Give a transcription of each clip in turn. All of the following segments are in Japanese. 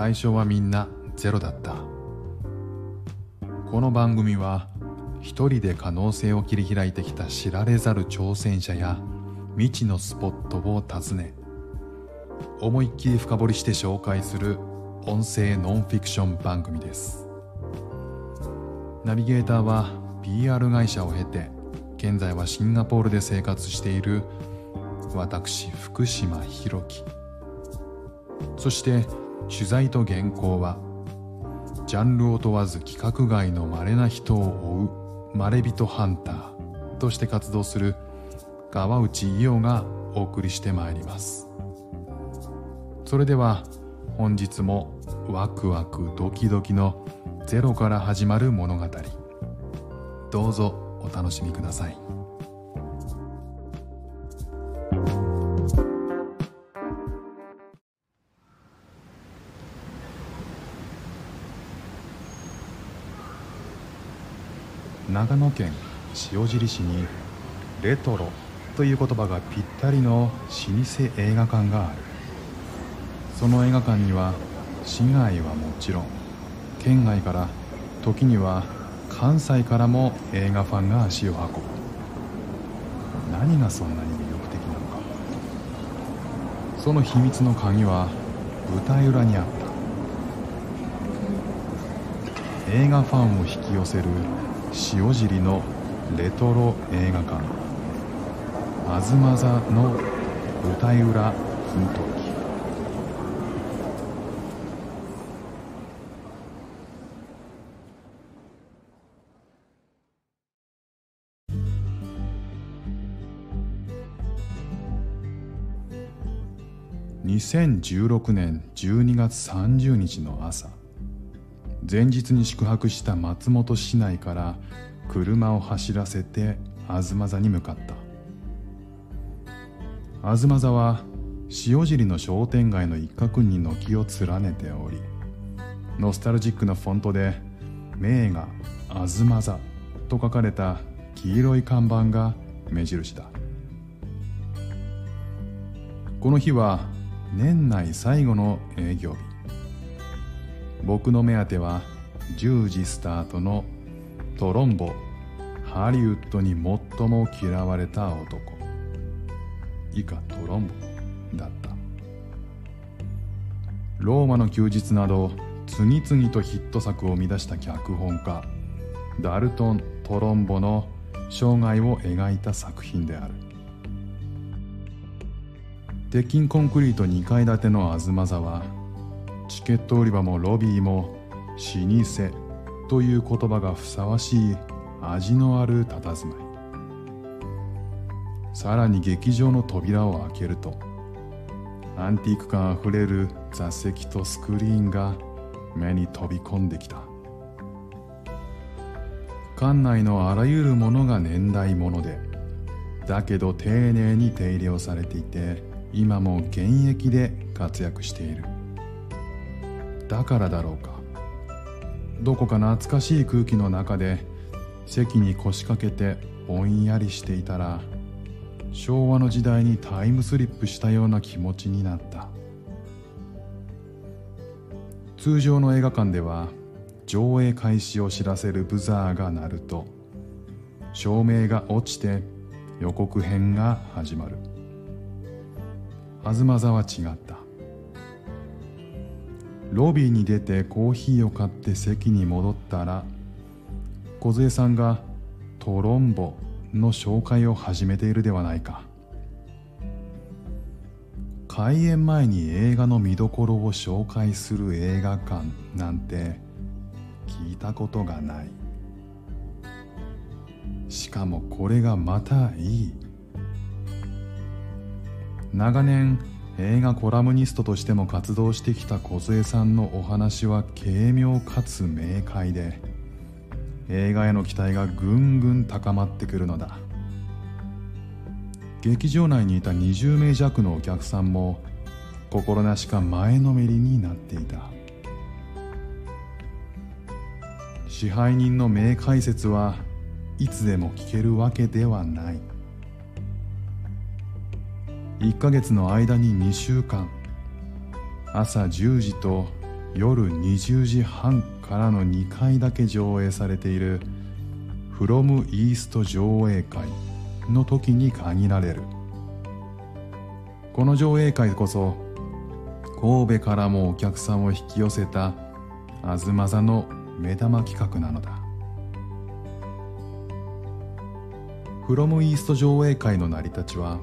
最初はみんなゼロだった。この番組は一人で可能性を切り開いてきた知られざる挑戦者や未知のスポットを訪ね思いっきり深掘りして紹介する音声ノンフィクション番組です。ナビゲーターは PR 会社を経て現在はシンガポールで生活している私福島博樹。そして取材と原稿はジャンルを問わず規格外の稀な人を追うまれびとハンターとして活動する川内伊代がお送りしてまいります。それでは本日もワクワクドキドキのゼロから始まる物語どうぞお楽しみください。長野県塩尻市にレトロという言葉がぴったりの老舗映画館がある。その映画館には市外はもちろん県外から時には関西からも映画ファンが足を運ぶ。何がそんなに魅力的なのか。その秘密の鍵は舞台裏にあった。映画ファンを引き寄せる塩尻のレトロ映画館。あずま座の舞台裏奮闘記。2016年12月30日の朝。前日に宿泊した松本市内から車を走らせて東座に向かった。東座は塩尻の商店街の一角に軒を連ねておりノスタルジックなフォントで名画「東座」と書かれた黄色い看板が目印だ。この日は年内最後の営業日。僕の目当ては10時スタートのトロンボハリウッドに最も嫌われた男。以下トロンボだった。ローマの休日など次々とヒット作を生み出した脚本家ダルトン・トロンボの生涯を描いた作品である。鉄筋コンクリート2階建ての東座はチケット売り場もロビーも老舗という言葉がふさわしい味のある佇まい。さらに劇場の扉を開けるとアンティーク感あふれる座席とスクリーンが目に飛び込んできた。館内のあらゆるものが年代物でだけど丁寧に手入れをされていて今も現役で活躍している。だからだろうか。どこか懐かしい空気の中で席に腰掛けてぼんやりしていたら昭和の時代にタイムスリップしたような気持ちになった。通常の映画館では上映開始を知らせるブザーが鳴ると照明が落ちて予告編が始まる。東座は違った。ロビーに出てコーヒーを買って席に戻ったら梢さんがトロンボの紹介を始めているではないか。開演前に映画の見どころを紹介する映画館なんて聞いたことがない。しかもこれがまたいい。長年映画コラムニストとしても活動してきた梢さんのお話は軽妙かつ明快で映画への期待がぐんぐん高まってくるのだ。劇場内にいた20名弱のお客さんも心なしか前のめりになっていた。支配人の名解説はいつでも聞けるわけではない。1ヶ月の間に2週間。朝10時と夜20時半からの2回だけ上映されている「フロムイースト上映会」の時に限られる。この上映会こそ神戸からもお客さんを引き寄せた東座の目玉企画なのだ。フロムイースト上映会の成り立ちは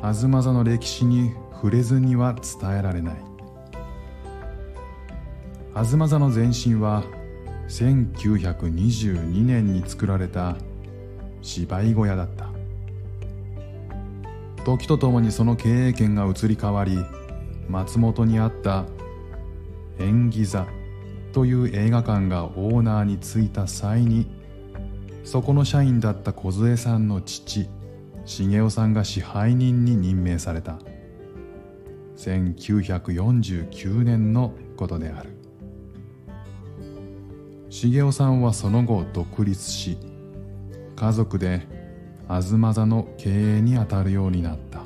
東座の歴史に触れずには伝えられない。東座の前身は1922年に作られた芝居小屋だった。時とともにその経営権が移り変わり松本にあった縁起座という映画館がオーナーに就いた際にそこの社員だった梢さんの父重雄さんが支配人に任命された。1949年のことである。重雄さんはその後独立し家族で東座の経営に当たるようになった。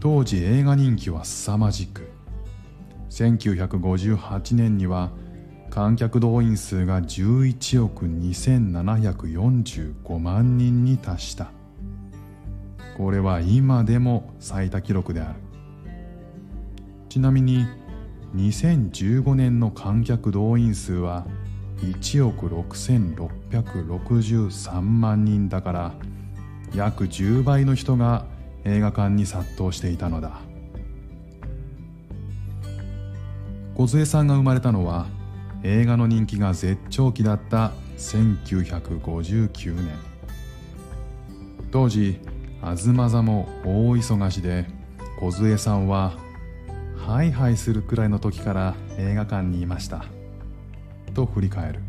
当時映画人気は凄まじく。1958年には観客動員数が11億2745万人に達した。これは今でも最多記録である。ちなみに2015年の観客動員数は1億6663万人だから約10倍の人が映画館に殺到していたのだ。梢さんが生まれたのは映画の人気が絶頂期だった1959年。当時東座も大忙しで梢さんはハイハイするくらいの時から映画館にいました。と振り返る。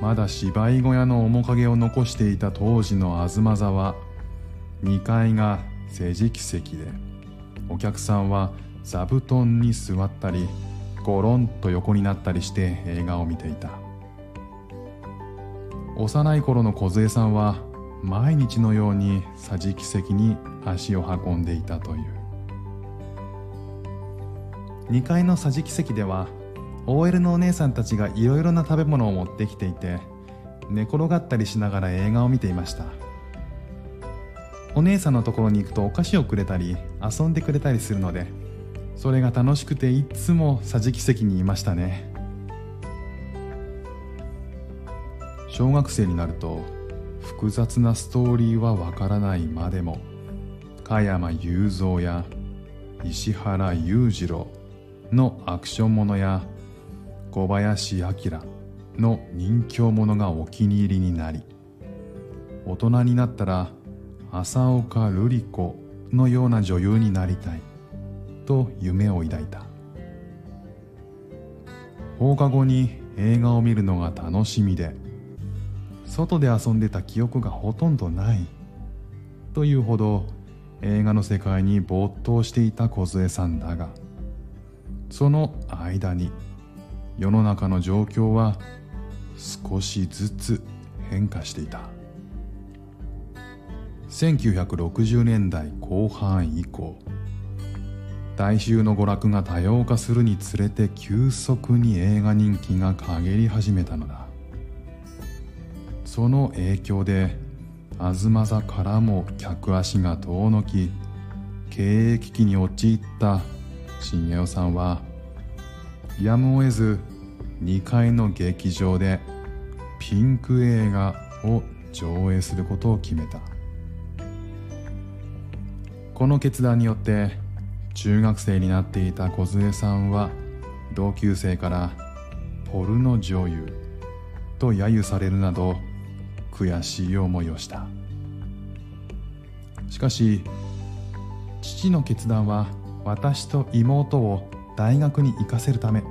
まだ芝居小屋の面影を残していた当時の東座は2階が桟敷席でお客さんは座布団に座ったりゴロンと横になったりして映画を見ていた。幼い頃の梢さんは毎日のように桟敷席に足を運んでいたという。2階の桟敷席では OL のお姉さんたちがいろいろな食べ物を持ってきていて寝転がったりしながら映画を見ていました。お姉さんのところに行くとお菓子をくれたり遊んでくれたりするのでそれが楽しくていつも桟敷席にいましたね。小学生になると複雑なストーリーはわからないまでも加山雄三や石原裕次郎のアクションものや小林明の人形者がお気に入りになり大人になったら浅岡瑠璃子のような女優になりたい。と夢を抱いた。放課後に映画を見るのが楽しみで外で遊んでた記憶がほとんどないというほど映画の世界に没頭していた梢さんだがその間に世の中の状況は少しずつ変化していた。1960年代後半以降大衆の娯楽が多様化するにつれて急速に映画人気が陰り始めたのだ。その影響で東座からも客足が遠のき経営危機に陥った重雄さんはやむを得ず2階の劇場でピンク映画を上映することを決めた。この決断によって中学生になっていた梢さんは同級生からポルノ女優と揶揄されるなど悔しい思いをした。しかし父の決断は私と妹を大学に行かせるため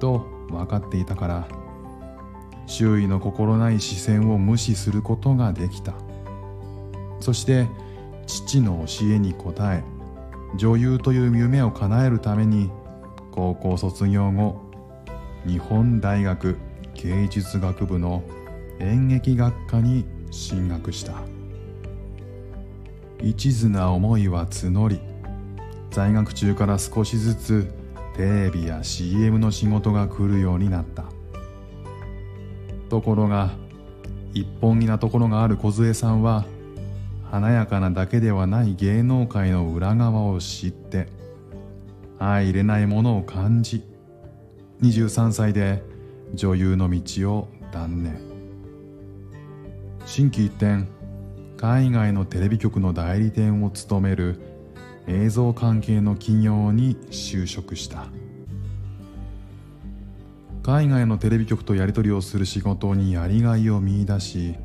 と分かっていたから周囲の心ない視線を無視することができた。そして父の教えに応え女優という夢を叶えるために高校卒業後日本大学芸術学部の演劇学科に進学した。一途な思いは募り在学中から少しずつテレビや CM の仕事が来るようになった。ところが一本気なところがある梢さんは華やかなだけではない芸能界の裏側を知って相入れないものを感じ23歳で女優の道を断念。心機一転海外のテレビ局の代理店を務める映像関係の企業に就職した。海外のテレビ局とやり取りをする仕事にやりがいを見いだし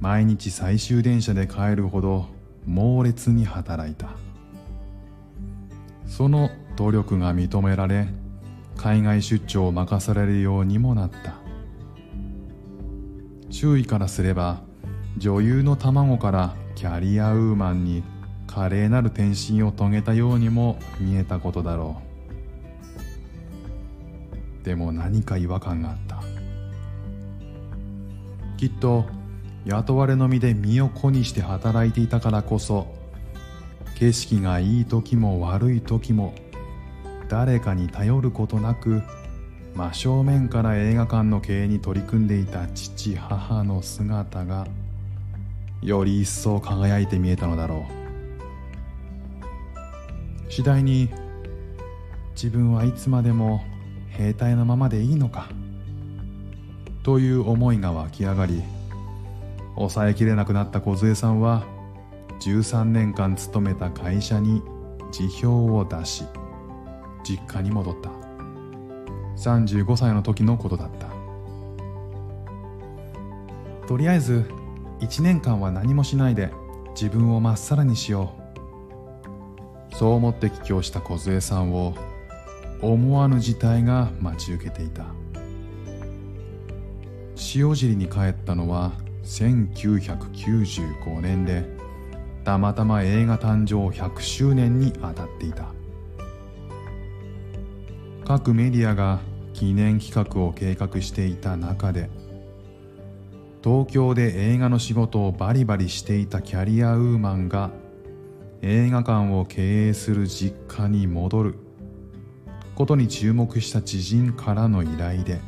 毎日最終電車で帰るほど猛烈に働いた。その努力が認められ海外出張を任されるようにもなった。周囲からすれば女優の卵からキャリアウーマンに華麗なる転身を遂げたようにも見えたことだろう。でも何か違和感があった。きっと雇われの身で身を粉にして働いていたからこそ景色がいい時も悪い時も誰かに頼ることなく真正面から映画館の経営に取り組んでいた父母の姿がより一層輝いて見えたのだろう。次第に自分はいつまでも兵隊のままでいいのかという思いが湧き上がり抑えきれなくなった梢さんは13年間勤めた会社に辞表を出し実家に戻った。35歳の時のことだった。とりあえず1年間は何もしないで自分をまっさらにしよう。そう思って帰郷した梢さんを思わぬ事態が待ち受けていた。塩尻に帰ったのは1995年でたまたま映画誕生100周年に当たっていた。各メディアが記念企画を計画していた中で東京で映画の仕事をバリバリしていたキャリアウーマンが映画館を経営する実家に戻ることに注目した知人からの依頼で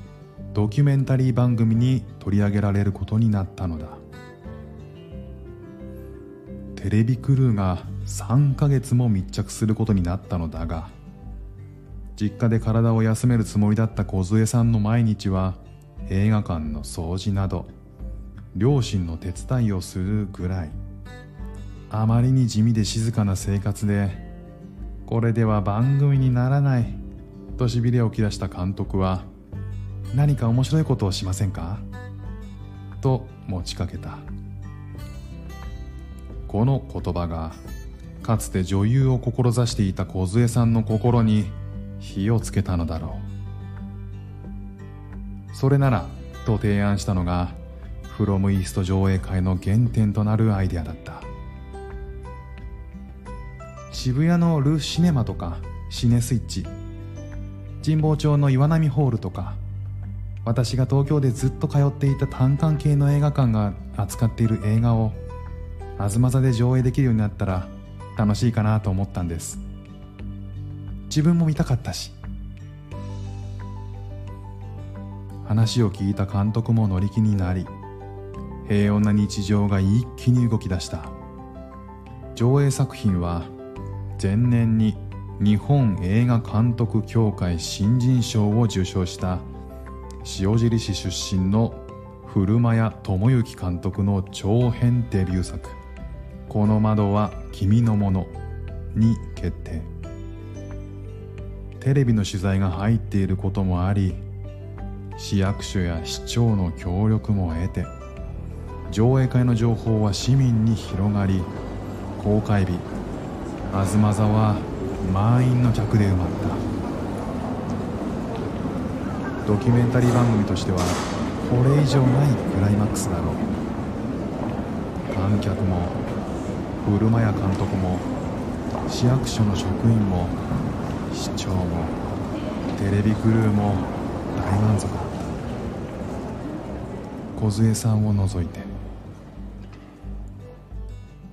ドキュメンタリー番組に取り上げられることになったのだ。テレビクルーが3ヶ月も密着することになったのだが実家で体を休めるつもりだった梢さんの毎日は映画館の掃除など両親の手伝いをするぐらい。あまりに地味で静かな生活でこれでは番組にならないとしびれを切らした監督は何か面白いことをしませんか？と持ちかけた。この言葉がかつて女優を志していた梢さんの心に火をつけたのだろう。それならと提案したのがフロムイースト上映会の原点となるアイデアだった。渋谷のル・シネマとかシネスイッチ。神保町の岩波ホールとか私が東京でずっと通っていた単館系の映画館が扱っている映画を東座で上映できるようになったら楽しいかなと思ったんです。自分も見たかったし。話を聞いた監督も乗り気になり平穏な日常が一気に動き出した。上映作品は前年に日本映画監督協会新人賞を受賞した塩尻市出身の古間谷智之監督の長編デビュー作「この窓は君のもの」に決定。テレビの取材が入っていることもあり市役所や市長の協力も得て上映会の情報は市民に広がり公開日東座は満員の客で埋まった。ドキュメンタリー番組としてはこれ以上ないクライマックスだろう。観客も古間屋監督も市役所の職員も市長もテレビクルーも大満足だった。梢さんを除いて。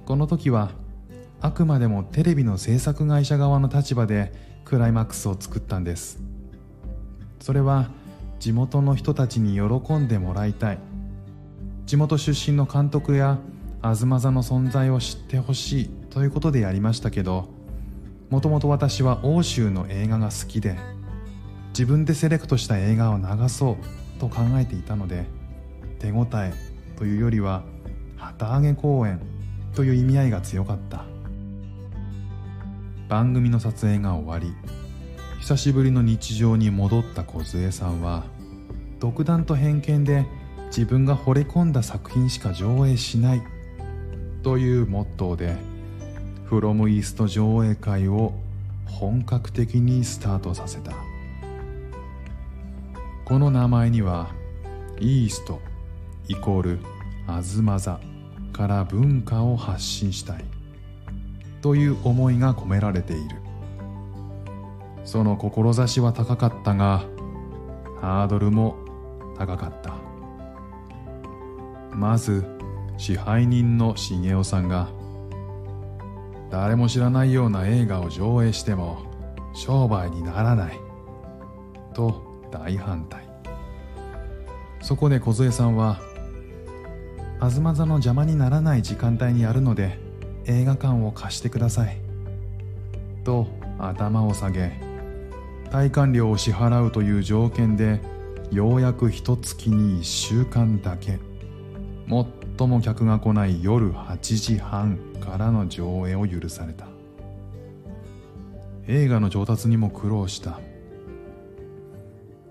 この時はあくまでもテレビの制作会社側の立場でクライマックスを作ったんです。それは地元の人たちに喜んでもらいたい。地元出身の監督や東座の存在を知ってほしいということでやりましたけどもともと私は欧州の映画が好きで自分でセレクトした映画を流そうと考えていたので手応えというよりは旗揚げ公演という意味合いが強かった。番組の撮影が終わり久しぶりの日常に戻った梢さんは独断と偏見で自分が惚れ込んだ作品しか上映しないというモットーでフロムイースト上映会を本格的にスタートさせた。この名前にはイーストイコールあずま座から文化を発信したいという思いが込められている。その志は高かったがハードルも高かった。まず支配人の重雄さんが誰も知らないような映画を上映しても商売にならない。と大反対。そこで梢さんは東座の邪魔にならない時間帯にやるので映画館を貸してくださいと頭を下げ体感料を支払うという条件でようやく一月に1週間だけ最も客が来ない夜8時半からの上映を許された。映画の上達にも苦労した。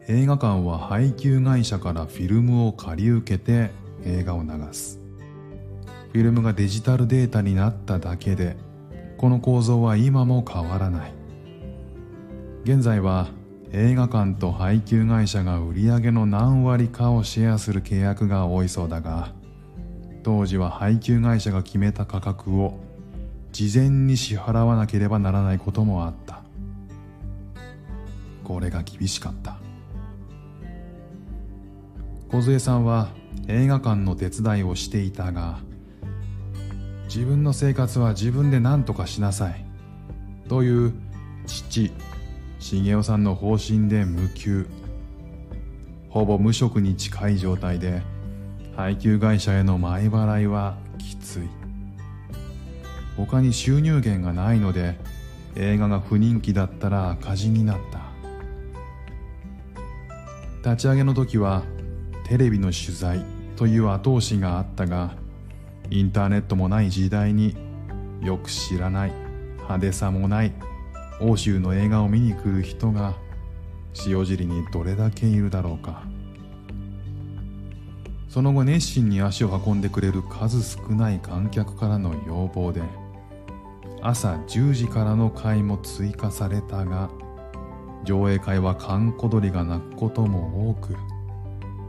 映画館は配給会社からフィルムを借り受けて映画を流す。フィルムがデジタルデータになっただけでこの構造は今も変わらない。現在は映画館と配給会社が売り上げの何割かをシェアする契約が多いそうだが当時は配給会社が決めた価格を事前に支払わなければならないこともあった。これが厳しかった。梢さんは映画館の手伝いをしていたが自分の生活は自分で何とかしなさいという父重雄さんの方針で無給。ほぼ無職に近い状態で配給会社への前払いはきつい。他に収入源がないので映画が不人気だったら赤字になった。立ち上げの時はテレビの取材という後押しがあったがインターネットもない時代によく知らない派手さもない欧州の映画を見に来る人が塩尻にどれだけいるだろうか。その後熱心に足を運んでくれる数少ない観客からの要望で朝10時からの会も追加されたが上映会は閑古鳥が鳴くことも多く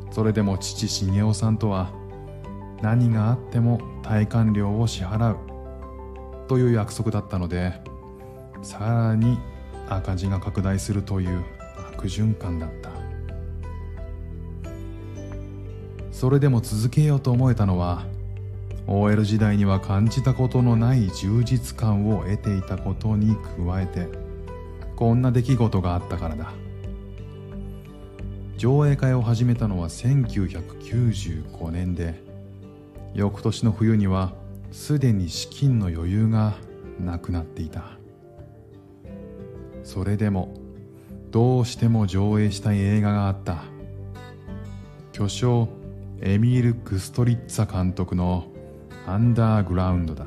それでも父重雄さんとは何があっても体感料を支払うという約束だったのでさらに赤字が拡大するという悪循環だった。それでも続けようと思えたのは OL 時代には感じたことのない充実感を得ていたことに加えてこんな出来事があったからだ。上映会を始めたのは1995年で翌年の冬にはすでに資金の余裕がなくなっていた。それでもどうしても上映したい映画があった。巨匠エミール・グストリッツァ監督の「アンダーグラウンド」だ。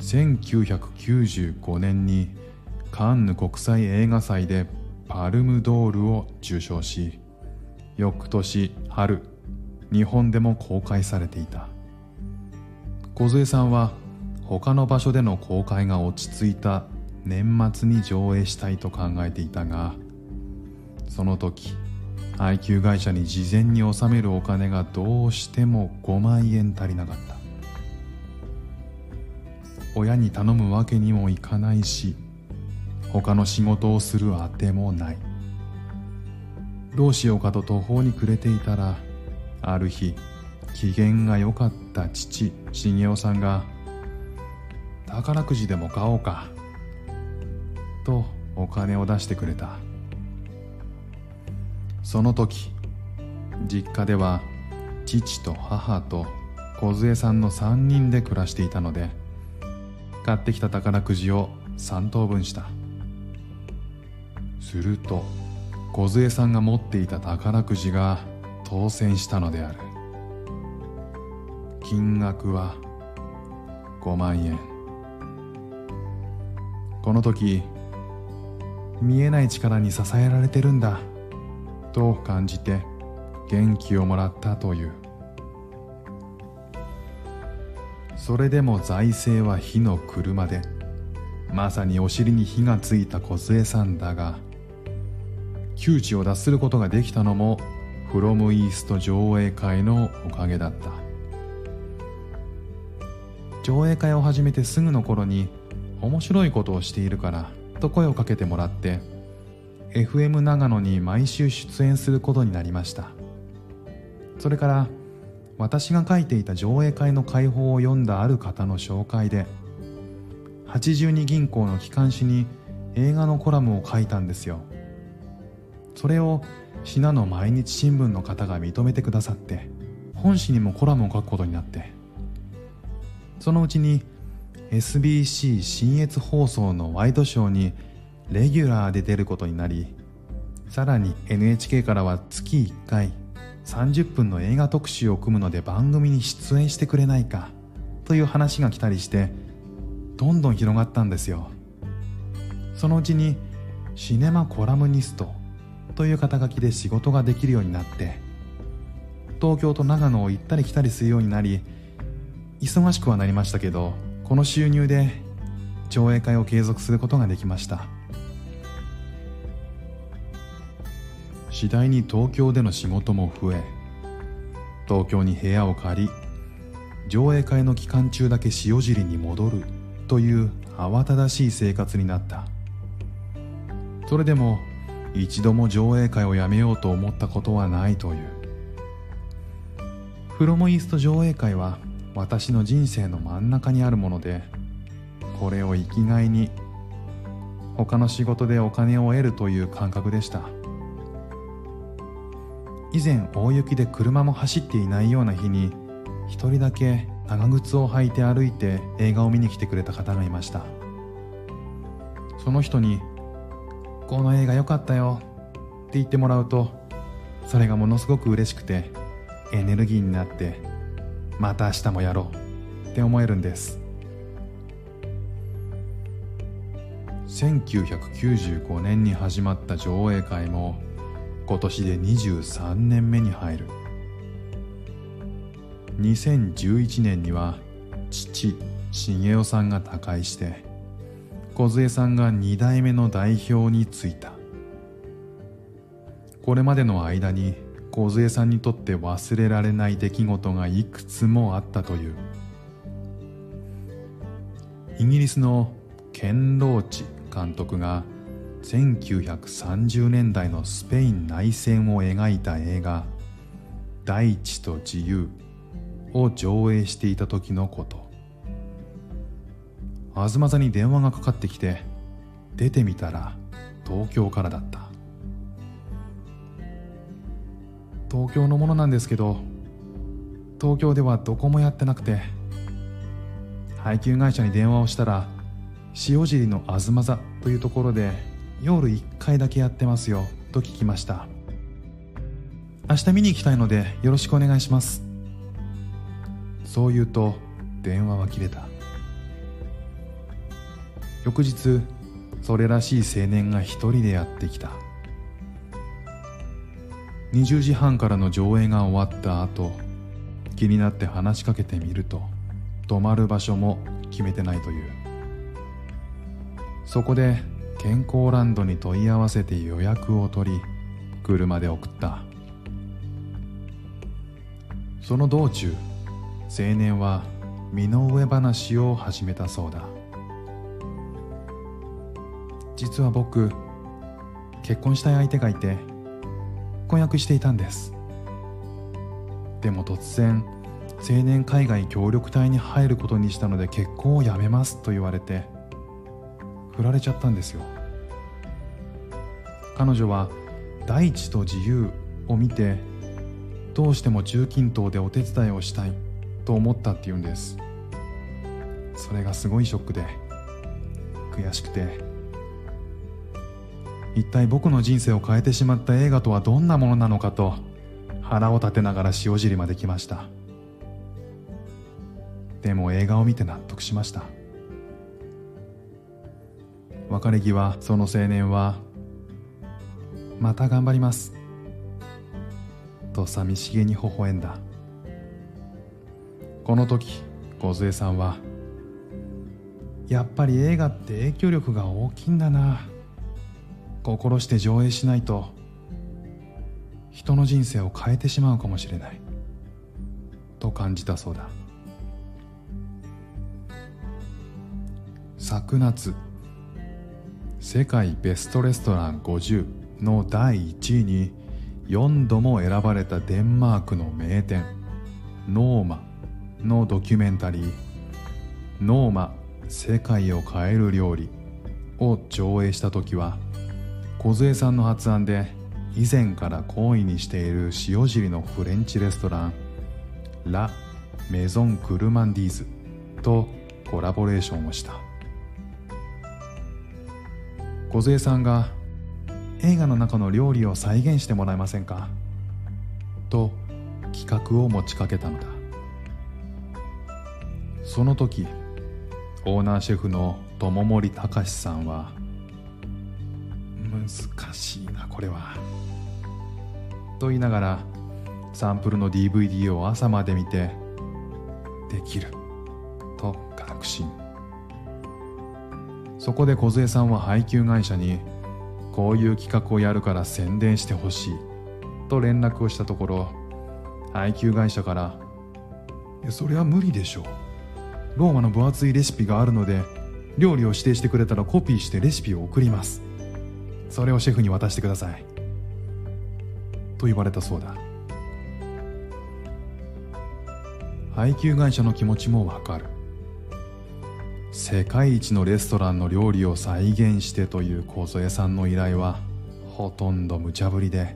1995年にカンヌ国際映画祭でパルムドールを受賞し翌年春日本でも公開されていた。梢さんは他の場所での公開が落ち着いた年末に上映したいと考えていたがその時配給会社に事前に納めるお金がどうしても5万円足りなかった。親に頼むわけにもいかないし他の仕事をするあてもない。どうしようかと途方に暮れていたらある日機嫌が良かった父重雄さんが宝くじでも買おうか。とお金を出してくれた。その時実家では父と母と梢さんの3人で暮らしていたので買ってきた宝くじを3等分した。すると梢さんが持っていた宝くじが当選したのである。金額は5万円。この時見えない力に支えられてるんだ。と感じて元気をもらったという。それでも財政は火の車でまさにお尻に火がついた梢さんだが窮地を脱することができたのもフロムイースト上映会のおかげだった。上映会を始めてすぐの頃に面白いことをしているからと声をかけてもらって FM 長野に毎週出演することになりました。それから私が書いていた上映会の解放を読んだある方の紹介で82銀行の機関紙に映画のコラムを書いたんですよ。それを信濃毎日新聞の方が認めてくださって本誌にもコラムを書くことになってそのうちに SBC 信越放送のワイドショーにレギュラーで出ることになりさらに NHK からは月1回30分の映画特集を組むので番組に出演してくれないかという話が来たりしてどんどん広がったんですよ。そのうちにシネマコラムニストという肩書きで仕事ができるようになって東京と長野を行ったり来たりするようになり忙しくはなりましたけどこの収入で上映会を継続することができました。次第に東京での仕事も増え東京に部屋を借り上映会の期間中だけ塩尻に戻るという慌ただしい生活になった。それでも一度も上映会をやめようと思ったことはないという。フロモイースト上映会は私の人生の真ん中にあるものでこれを生きがいに他の仕事でお金を得るという感覚でした。以前大雪で車も走っていないような日に一人だけ長靴を履いて歩いて映画を見に来てくれた方がいました。その人に「この映画良かったよ」って言ってもらうとそれがものすごく嬉しくてエネルギーになってまた明日もやろう。って思えるんです。1995年に始まった上映会も今年で23年目に入る。2011年には父茂雄さんが他界して梢さんが2代目の代表に就いた。これまでの間に梢さんにとって忘れられない出来事がいくつもあったという。イギリスのケン・ローチ監督が1930年代のスペイン内戦を描いた映画「大地と自由」を上映していた時のこと。東座に電話がかかってきて出てみたら東京からだった。東京のものなんですけど東京ではどこもやってなくて配給会社に電話をしたら塩尻の東座というところで夜1回だけやってますよと聞きました。明日見に行きたいのでよろしくお願いします。そう言うと電話は切れた。翌日それらしい青年が一人でやってきた。20時半からの上映が終わった後気になって話しかけてみると泊まる場所も決めてないという。そこで健康ランドに問い合わせて予約を取り車で送った。その道中青年は身の上話を始めたそうだ。実は僕結婚したい相手がいて婚約していたんです。でも突然青年海外協力隊に入ることにしたので結婚をやめますと言われて振られちゃったんですよ。彼女は大地と自由を見てどうしても中近東でお手伝いをしたいと思ったっていうんです。それがすごいショックで悔しくて一体僕の人生を変えてしまった映画とはどんなものなのかと腹を立てながら塩尻まで来ました。でも映画を見て納得しました。別れ際その青年は「また頑張ります」と寂しげに微笑んだ。この時梢さんは「やっぱり映画って影響力が大きいんだな。心して上映しないと人の人生を変えてしまうかもしれない」と感じたそうだ。昨夏世界ベストレストラン50の第1位に4度も選ばれたデンマークの名店ノーマのドキュメンタリー「ノーマ世界を変える料理」を上映した時は梢さんの発案で以前から好意にしている塩尻のフレンチレストランラ・メゾン・クルマンディーズとコラボレーションをした。梢さんが映画の中の料理を再現してもらえませんか？と企画を持ちかけたのだ。その時オーナーシェフの友森隆さんは難しいなこれはと言いながらサンプルの DVD を朝まで見てできると確信そこで梢さんは配給会社にこういう企画をやるから宣伝してほしいと連絡をしたところ配給会社から「それは無理でしょう。ローマの分厚いレシピがあるので料理を指定してくれたらコピーしてレシピを送ります。それをシェフに渡してください。と言われたそうだ。配給会社の気持ちもわかる。世界一のレストランの料理を再現してという梢さんの依頼はほとんど無茶ぶりで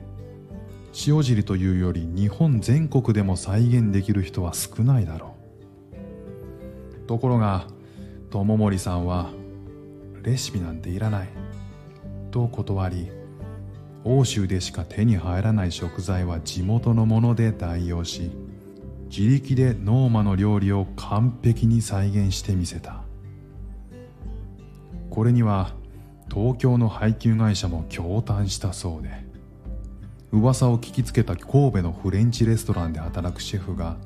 塩尻というより日本全国でも再現できる人は少ないだろう。ところが友森さんはレシピなんていらない。と断り欧州でしか手に入らない食材は地元のもので代用し自力でノーマの料理を完璧に再現してみせた。これには東京の配給会社も驚嘆したそうで噂を聞きつけた神戸のフレンチレストランで働くシェフが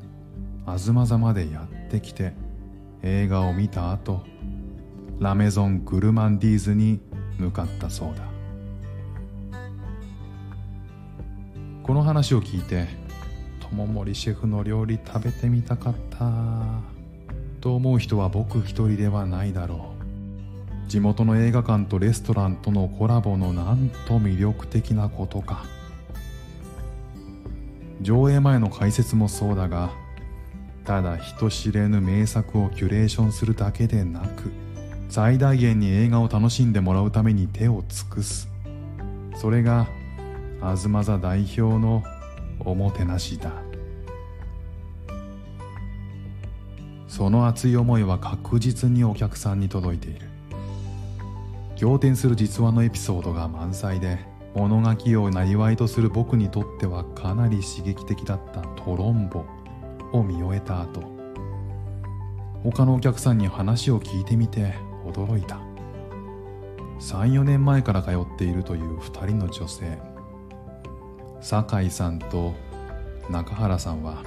東座までやってきて映画を見た後ラメゾン・グルマンディーズに向かったそうだ。この話を聞いて友森シェフの料理食べてみたかったと思う人は僕一人ではないだろう。地元の映画館とレストランとのコラボのなんと魅力的なことか。上映前の解説もそうだがただ人知れぬ名作をキュレーションするだけでなく最大限に映画を楽しんでもらうために手を尽くす。それが東座代表のおもてなしだ。その熱い思いは確実にお客さんに届いている。仰天する実話のエピソードが満載で物書きを生とする僕にとってはかなり刺激的だったトロンボを見終えた後他のお客さんに話を聞いてみて驚いた。34年前から通っているという2人の女性。酒井さんと中原さんは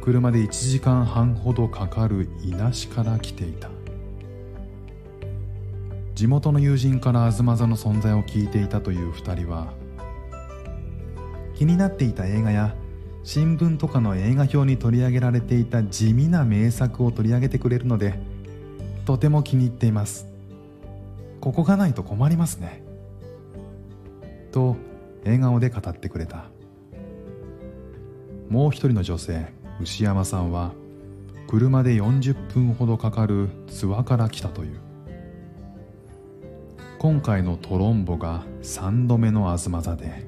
車で1時間半ほどかかる伊那市から来ていた。地元の友人から東座の存在を聞いていたという2人は気になっていた映画や新聞とかの映画表に取り上げられていた地味な名作を取り上げてくれるのでとても気に入っています。ここがないと困りますね。と笑顔で語ってくれた。もう一人の女性牛山さんは車で40分ほどかかる諏訪から来たという。今回のトロンボが3度目の東座で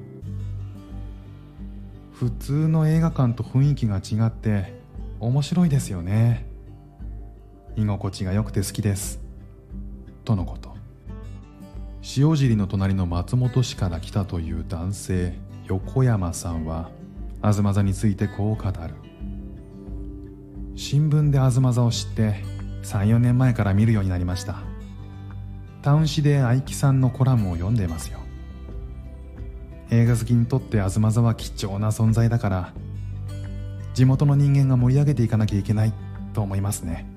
普通の映画館と雰囲気が違って面白いですよね。居心地が良くて好きです。とのこと。塩尻の隣の松本市から来たという男性横山さんは東座についてこう語る。新聞で東座を知って34年前から見るようになりました。タウン誌で愛木さんのコラムを読んでますよ。映画好きにとって東座は貴重な存在だから地元の人間が盛り上げていかなきゃいけないと思いますね。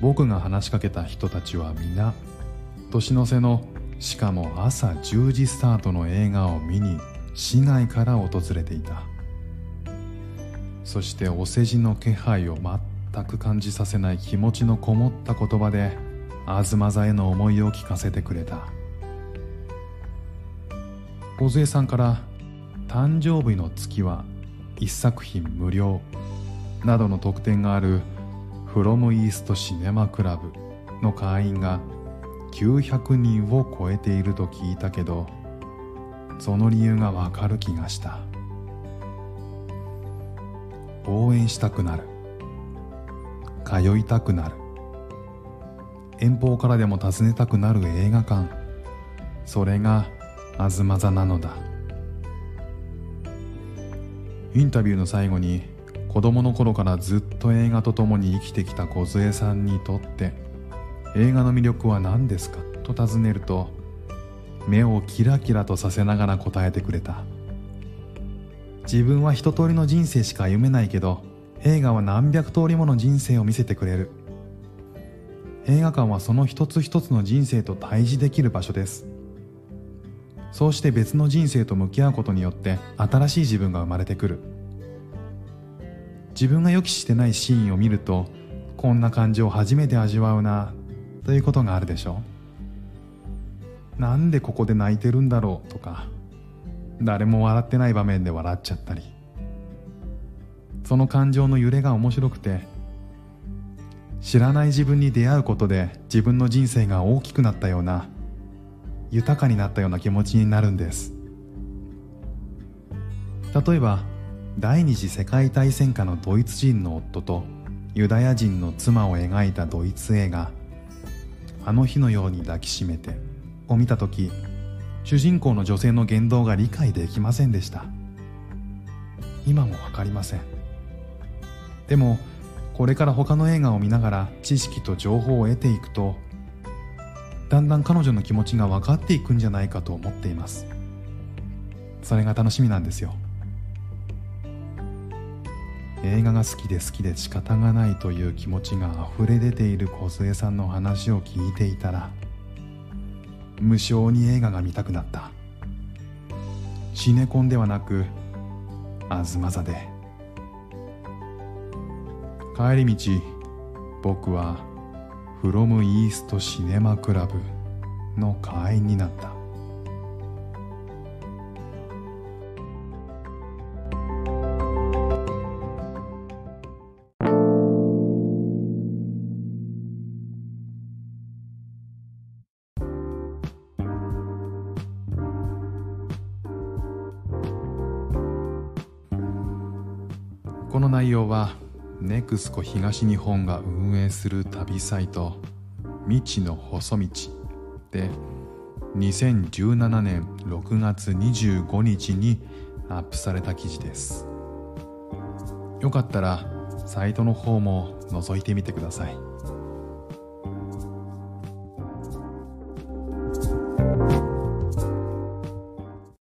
僕が話しかけた人たちは皆年の瀬のしかも朝10時スタートの映画を見に市外から訪れていた。そしてお世辞の気配を全く感じさせない気持ちのこもった言葉で東座への思いを聞かせてくれた。梢さんから誕生日の月は1作品無料などの特典があるフロムイーストシネマクラブの会員が900人を超えていると聞いたけどその理由がわかる気がした。応援したくなる。通いたくなる。遠方からでも訪ねたくなる映画館。それが東座なのだ。インタビューの最後に子供の頃からずっと映画と共に生きてきた梢さんにとって映画の魅力は何ですか？と尋ねると目をキラキラとさせながら答えてくれた自分は一通りの人生しか歩めないけど映画は何百通りもの人生を見せてくれる映画館はその一つ一つの人生と対峙できる場所ですそうして別の人生と向き合うことによって新しい自分が生まれてくる自分が予期してないシーンを見るとこんな感じを初めて味わうなということがあるでしょなんでここで泣いてるんだろうとか誰も笑ってない場面で笑っちゃったり。その感情の揺れが面白くて知らない自分に出会うことで自分の人生が大きくなったような豊かになったような気持ちになるんです。例えば第二次世界大戦下のドイツ人の夫とユダヤ人の妻を描いたドイツ映画「あの日のように抱きしめて」を見た時主人公の女性の言動が理解できませんでした。今も分かりません。でもこれから他の映画を見ながら知識と情報を得ていくとだんだん彼女の気持ちが分かっていくんじゃないかと思っています。それが楽しみなんですよ。映画が好きで好きで仕方がないという気持ちが溢れ出ている梢さんの話を聞いていたら無性に映画が見たくなった。シネコンではなく東座で。帰り道僕は「フロムイーストシネマクラブの会員になった。スコ東日本が運営する旅サイト未知の細道で2017年6月25日にアップされた記事です。よかったらサイトの方も覗いてみてください。